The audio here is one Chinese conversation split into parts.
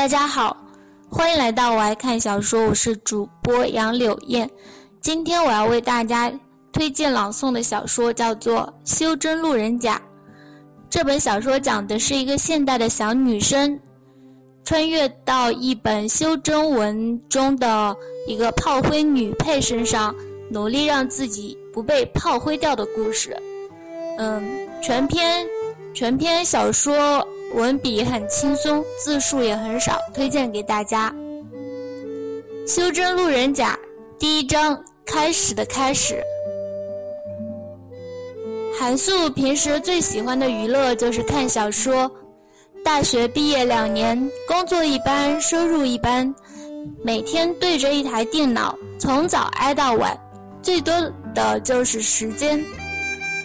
大家好，欢迎来到我爱看小说，我是主播杨柳燕。今天我要为大家推荐朗诵的小说叫做《修真路人甲》。这本小说讲的是一个现代的小女生，穿越到一本修真文中的一个炮灰女配身上，努力让自己不被炮灰掉的故事。嗯，全篇全篇小说文笔很轻松，字数也很少，推荐给大家。修真路人甲第一章开始的开始。韩素平时最喜欢的娱乐就是看小说。大学毕业两年，工作一般，收入一般，每天对着一台电脑，从早挨到晚，最多的就是时间。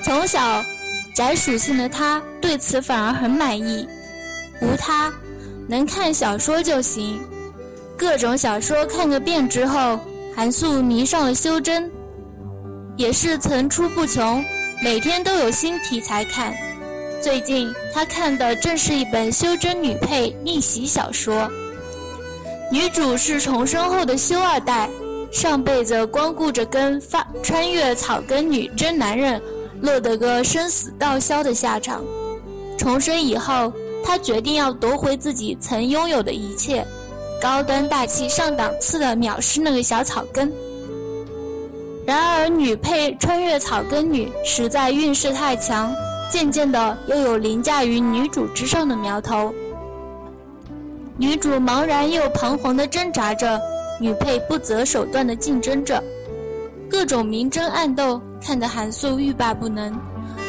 从小宅属性的他对此反而很满意，无他，能看小说就行。各种小说看个遍之后，韩素迷上了修真，也是层出不穷，每天都有新题材看。最近他看的正是一本修真女配逆袭小说，女主是重生后的修二代，上辈子光顾着跟发穿越草根女争男人，落得个生死道消的下场。重生以后，他决定要夺回自己曾拥有的一切，高端大气上档次的藐视那个小草根。然而，女配穿越草根女实在运势太强，渐渐的又有凌驾于女主之上的苗头。女主茫然又彷徨地挣扎着，女配不择手段地竞争着，各种明争暗斗，看得韩素欲罢不能。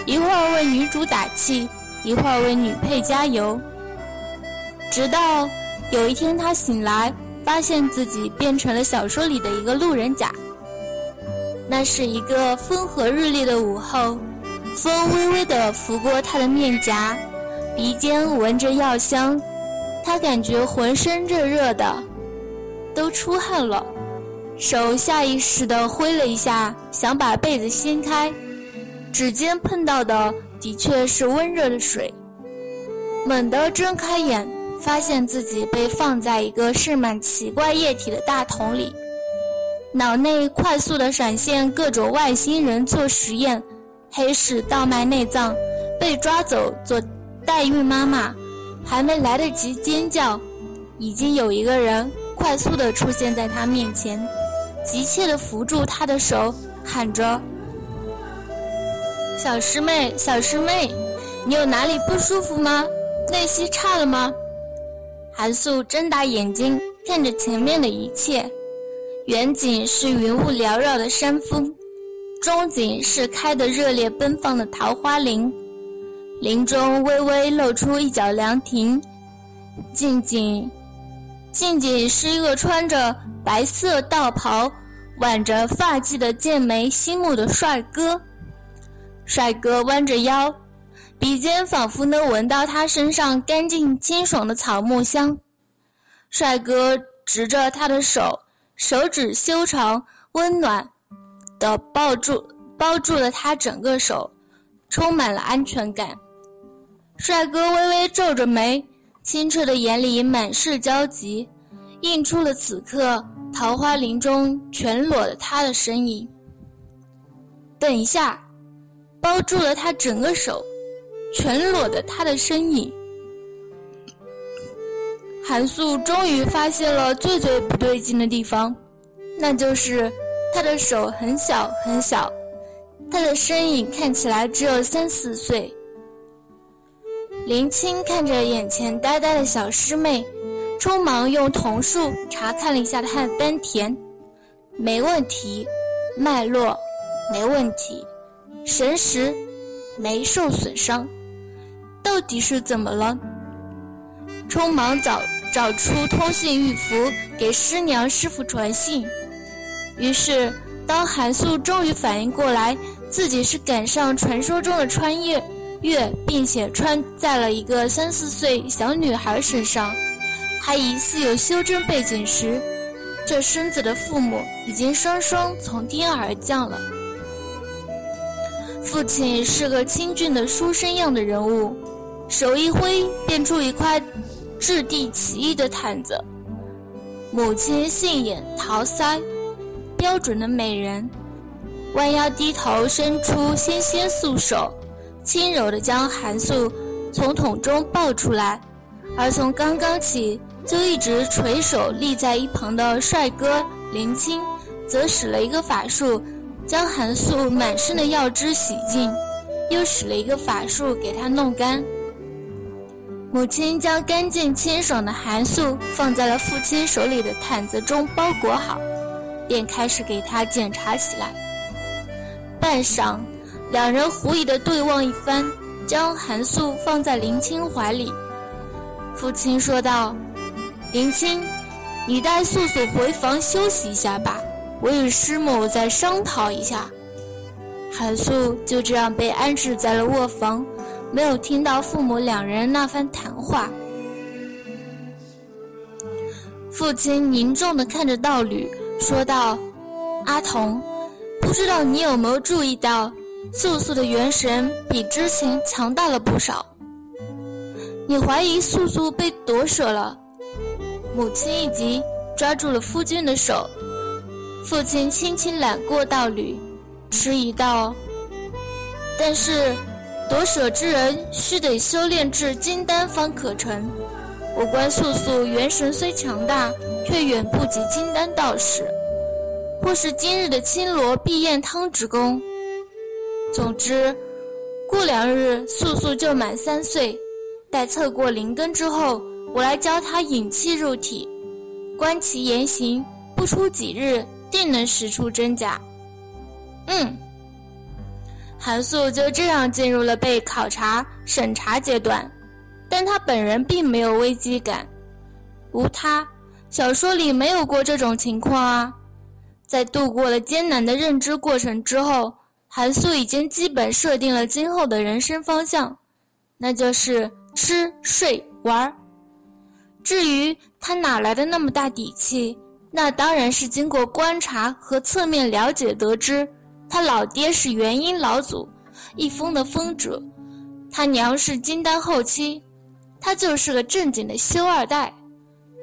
一会儿为女主打气，一会儿为女配加油。直到有一天，他醒来，发现自己变成了小说里的一个路人甲。那是一个风和日丽的午后，风微微地拂过她的面颊，鼻尖闻着药香，她感觉浑身热热的，都出汗了，手下意识地挥了一下，想把被子掀开，指尖碰到的的确是温热的水，猛地睁开眼，发现自己被放在一个盛满奇怪液体的大桶里。脑内快速的闪现各种外星人做实验，黑市倒卖内脏，被抓走做代孕妈妈，还没来得及尖叫，已经有一个人快速的出现在他面前，急切的扶住他的手，喊着：“小师妹，小师妹，你有哪里不舒服吗？内息差了吗？”韩素睁大眼睛看着前面的一切。远景是云雾缭绕的山峰，中景是开得热烈奔放的桃花林，林中微微露出一角凉亭，近景，近景是一个穿着白色道袍、挽着发髻的剑眉星目的帅哥。帅哥弯着腰，鼻尖仿佛能闻到他身上干净清爽的草木香。帅哥执着他的手。手指修长、温暖的抱住包住了他整个手，充满了安全感。帅哥微微皱着眉，清澈的眼里满是焦急，映出了此刻桃花林中全裸的他的身影。等一下，包住了他整个手，全裸的他的身影。韩素终于发现了最最不对劲的地方，那就是他的手很小很小，他的身影看起来只有三四岁。林青看着眼前呆呆的小师妹，匆忙用瞳术查看了一下她的丹田，没问题，脉络没问题，神识没受损伤，到底是怎么了？匆忙找。找出通信玉符给师娘师傅传信。于是，当韩素终于反应过来自己是赶上传说中的穿越，月，并且穿在了一个三四岁小女孩身上，还疑似有修真背景时，这身子的父母已经双双从天而降了。父亲是个清俊的书生样的人物，手一挥，变出一块。质地奇异的毯子，母亲杏眼桃腮，标准的美人，弯腰低头伸出纤纤素手，轻柔地将韩素从桶中抱出来，而从刚刚起就一直垂手立在一旁的帅哥林青，则使了一个法术，将韩素满身的药汁洗净，又使了一个法术给她弄干。母亲将干净清爽的韩素放在了父亲手里的毯子中包裹好，便开始给他检查起来。半晌，两人狐疑的对望一番，将韩素放在林青怀里。父亲说道：“林青，你带素素回房休息一下吧，我与师母再商讨一下。”韩素就这样被安置在了卧房。没有听到父母两人那番谈话，父亲凝重的看着道侣，说道：“阿童，不知道你有没有注意到，素素的元神比之前强大了不少。你怀疑素素被夺舍了？母亲一急，抓住了夫君的手。父亲轻轻揽过道侣，迟疑道：“但是，夺舍之人须得修炼至金丹方可成。我观素素元神虽强大，却远不及金丹道士。或是今日的青罗碧燕汤之功。总之，过两日素素就满三岁。待测过灵根之后，我来教她引气入体，观其言行，不出几日。”定能识出真假。嗯，韩素就这样进入了被考察审查阶段，但他本人并没有危机感。无他，小说里没有过这种情况啊。在度过了艰难的认知过程之后，韩素已经基本设定了今后的人生方向，那就是吃睡玩。至于他哪来的那么大底气？那当然是经过观察和侧面了解得知，他老爹是元婴老祖，一封的封主，他娘是金丹后期，他就是个正经的修二代。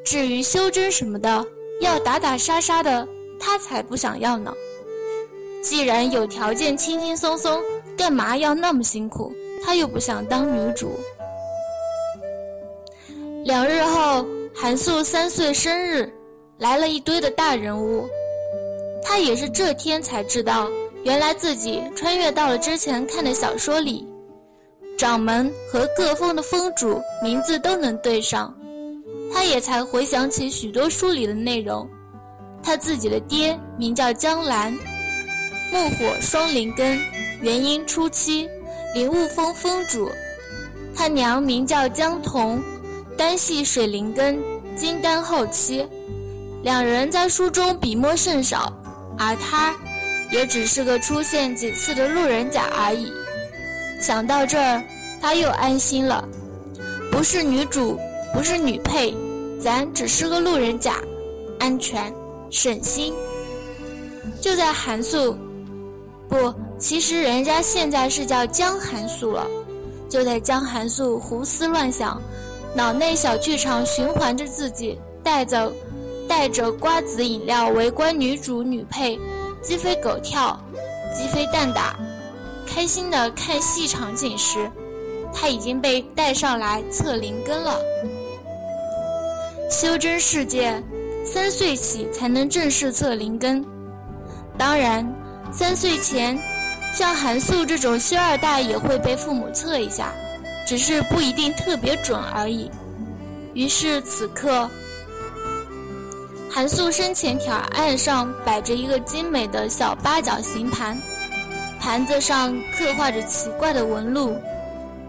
至于修真什么的，要打打杀杀的，他才不想要呢。既然有条件轻轻松松，干嘛要那么辛苦？他又不想当女主。两日后，韩素三岁生日。来了一堆的大人物，他也是这天才知道，原来自己穿越到了之前看的小说里，掌门和各峰的峰主名字都能对上，他也才回想起许多书里的内容。他自己的爹名叫江兰，木火双灵根，元婴初期，灵雾峰峰主；他娘名叫江童，单系水灵根，金丹后期。两人在书中笔墨甚少，而他，也只是个出现几次的路人甲而已。想到这儿，他又安心了。不是女主，不是女配，咱只是个路人甲，安全，省心。就在韩素，不，其实人家现在是叫江韩素了。就在江韩素胡思乱想，脑内小剧场循环着自己带走。带着瓜子饮料围观女主女配，鸡飞狗跳，鸡飞蛋打，开心的看戏场景时，他已经被带上来测灵根了。修真世界，三岁起才能正式测灵根。当然，三岁前，像韩素这种修二代也会被父母测一下，只是不一定特别准而已。于是此刻。韩素身前条案上摆着一个精美的小八角形盘，盘子上刻画着奇怪的纹路，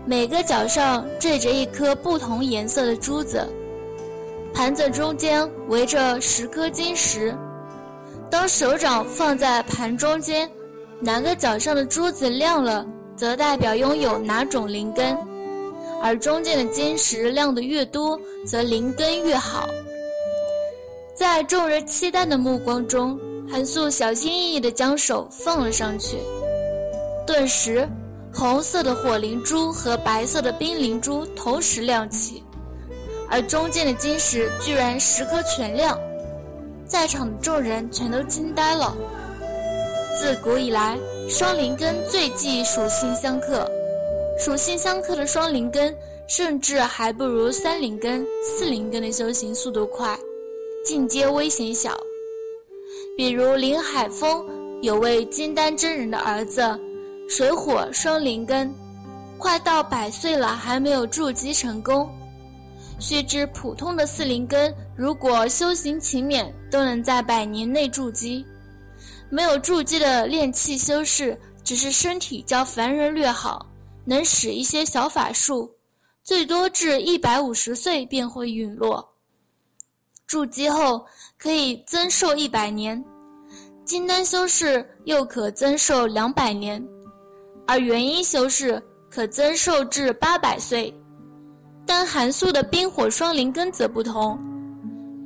每个角上缀着一颗不同颜色的珠子。盘子中间围着十颗金石，当手掌放在盘中间，哪个角上的珠子亮了，则代表拥有哪种灵根；而中间的金石亮得越多，则灵根越好。在众人期待的目光中，韩素小心翼翼地将手放了上去，顿时，红色的火灵珠和白色的冰灵珠同时亮起，而中间的晶石居然十颗全亮，在场的众人全都惊呆了。自古以来，双灵根最忌属性相克，属性相克的双灵根，甚至还不如三灵根、四灵根的修行速度快。进阶危险小，比如林海峰有位金丹真人的儿子，水火双灵根，快到百岁了还没有筑基成功。须知普通的四灵根，如果修行勤勉，都能在百年内筑基。没有筑基的炼气修士，只是身体较凡人略好，能使一些小法术，最多至一百五十岁便会陨落。筑基后可以增寿一百年，金丹修士又可增寿两百年，而元婴修士可增寿至八百岁。但韩素的冰火双灵根则不同，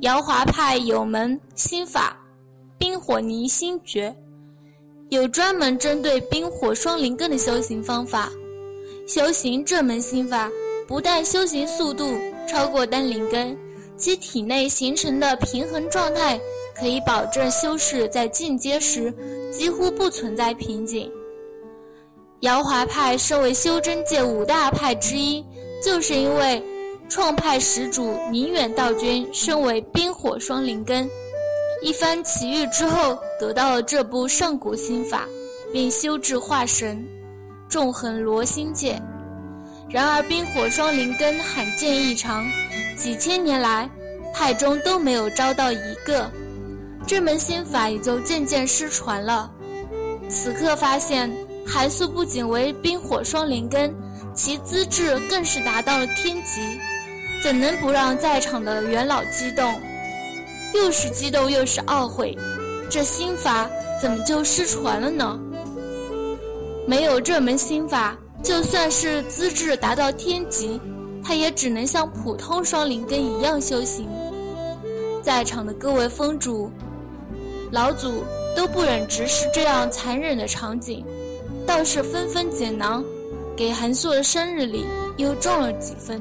瑶华派有门心法——冰火凝心诀，有专门针对冰火双灵根的修行方法。修行这门心法，不但修行速度超过丹灵根。其体内形成的平衡状态可以保证修士在进阶时几乎不存在瓶颈。瑶华派身为修真界五大派之一，就是因为创派始祖宁远道君身为冰火双灵根，一番奇遇之后得到了这部上古心法，并修至化神，纵横罗星界。然而冰火双灵根罕见异常，几千年来派中都没有招到一个，这门心法也就渐渐失传了。此刻发现。韩素不仅为冰火双灵根，其资质更是达到了天级，怎能不让在场的元老激动？又是激动又是懊悔，这心法怎么就失传了呢？没有这门心法，就算是资质达到天级，他也只能像普通双灵根一样修行。在场的各位峰主、老祖都不忍直视这样残忍的场景。倒是纷纷解囊，给韩素的生日礼又重了几分。